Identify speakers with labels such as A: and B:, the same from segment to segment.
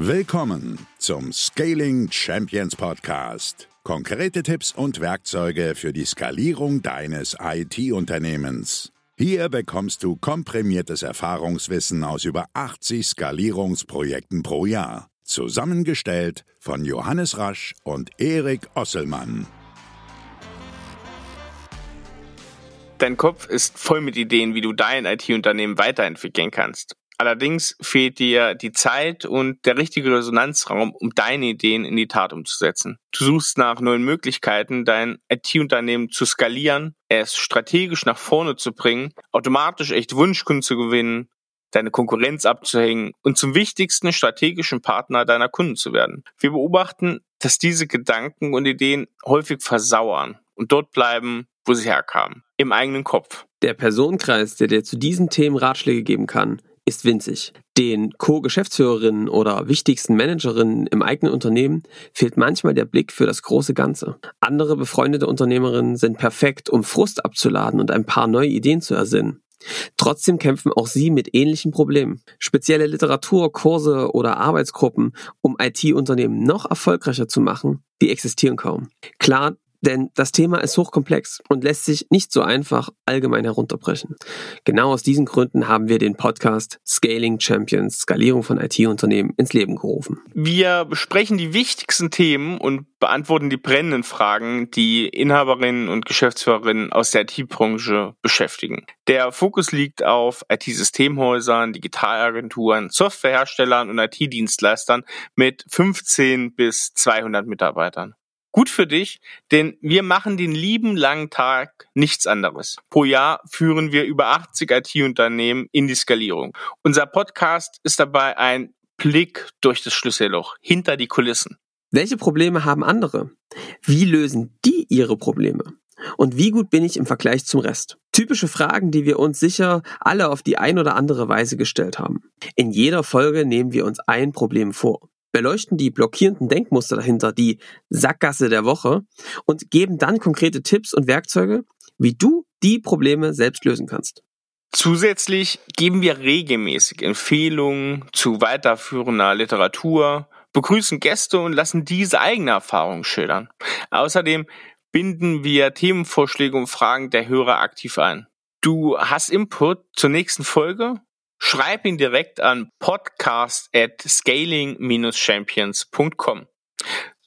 A: Willkommen zum Scaling Champions Podcast. Konkrete Tipps und Werkzeuge für die Skalierung deines IT-Unternehmens. Hier bekommst du komprimiertes Erfahrungswissen aus über 80 Skalierungsprojekten pro Jahr. Zusammengestellt von Johannes Rasch und Erik Osselmann.
B: Dein Kopf ist voll mit Ideen, wie du dein IT-Unternehmen weiterentwickeln kannst. Allerdings fehlt dir die Zeit und der richtige Resonanzraum, um deine Ideen in die Tat umzusetzen. Du suchst nach neuen Möglichkeiten, dein IT-Unternehmen zu skalieren, es strategisch nach vorne zu bringen, automatisch echt Wunschkunden zu gewinnen, deine Konkurrenz abzuhängen und zum wichtigsten strategischen Partner deiner Kunden zu werden. Wir beobachten, dass diese Gedanken und Ideen häufig versauern und dort bleiben, wo sie herkamen, im eigenen Kopf.
C: Der Personenkreis, der dir zu diesen Themen Ratschläge geben kann, ist winzig. Den Co-Geschäftsführerinnen oder wichtigsten Managerinnen im eigenen Unternehmen fehlt manchmal der Blick für das große Ganze. Andere befreundete Unternehmerinnen sind perfekt, um Frust abzuladen und ein paar neue Ideen zu ersinnen. Trotzdem kämpfen auch sie mit ähnlichen Problemen. Spezielle Literatur, Kurse oder Arbeitsgruppen, um IT-Unternehmen noch erfolgreicher zu machen, die existieren kaum. Klar, denn das Thema ist hochkomplex und lässt sich nicht so einfach allgemein herunterbrechen. Genau aus diesen Gründen haben wir den Podcast Scaling Champions, Skalierung von IT-Unternehmen ins Leben gerufen.
B: Wir besprechen die wichtigsten Themen und beantworten die brennenden Fragen, die Inhaberinnen und Geschäftsführerinnen aus der IT-Branche beschäftigen. Der Fokus liegt auf IT-Systemhäusern, Digitalagenturen, Softwareherstellern und IT-Dienstleistern mit 15 bis 200 Mitarbeitern. Gut für dich, denn wir machen den lieben langen Tag nichts anderes. Pro Jahr führen wir über 80 IT-Unternehmen in die Skalierung. Unser Podcast ist dabei ein Blick durch das Schlüsselloch, hinter die Kulissen.
C: Welche Probleme haben andere? Wie lösen die ihre Probleme? Und wie gut bin ich im Vergleich zum Rest? Typische Fragen, die wir uns sicher alle auf die ein oder andere Weise gestellt haben. In jeder Folge nehmen wir uns ein Problem vor beleuchten die blockierenden Denkmuster dahinter, die Sackgasse der Woche und geben dann konkrete Tipps und Werkzeuge, wie du die Probleme selbst lösen kannst.
B: Zusätzlich geben wir regelmäßig Empfehlungen zu weiterführender Literatur, begrüßen Gäste und lassen diese eigene Erfahrungen schildern. Außerdem binden wir Themenvorschläge und Fragen der Hörer aktiv ein. Du hast Input zur nächsten Folge? Schreib ihn direkt an podcast at scaling-champions.com.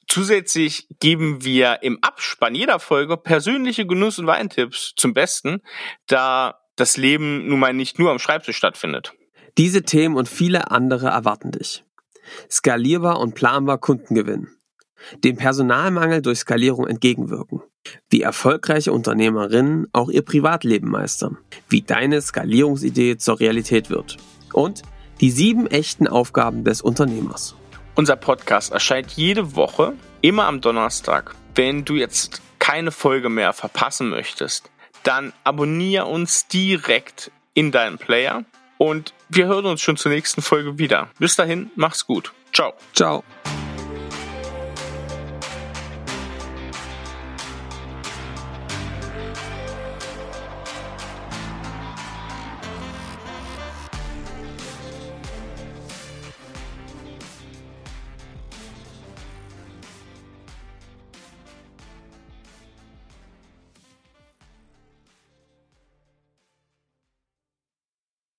B: Zusätzlich geben wir im Abspann jeder Folge persönliche Genuss- und Weintipps zum Besten, da das Leben nun mal nicht nur am Schreibtisch stattfindet.
C: Diese Themen und viele andere erwarten dich. Skalierbar und planbar Kunden gewinnen. Dem Personalmangel durch Skalierung entgegenwirken wie erfolgreiche Unternehmerinnen auch ihr Privatleben meistern, wie deine Skalierungsidee zur Realität wird und die sieben echten Aufgaben des Unternehmers.
B: Unser Podcast erscheint jede Woche, immer am Donnerstag. Wenn du jetzt keine Folge mehr verpassen möchtest, dann abonniere uns direkt in deinem Player und wir hören uns schon zur nächsten Folge wieder. Bis dahin, mach's gut. Ciao.
C: Ciao.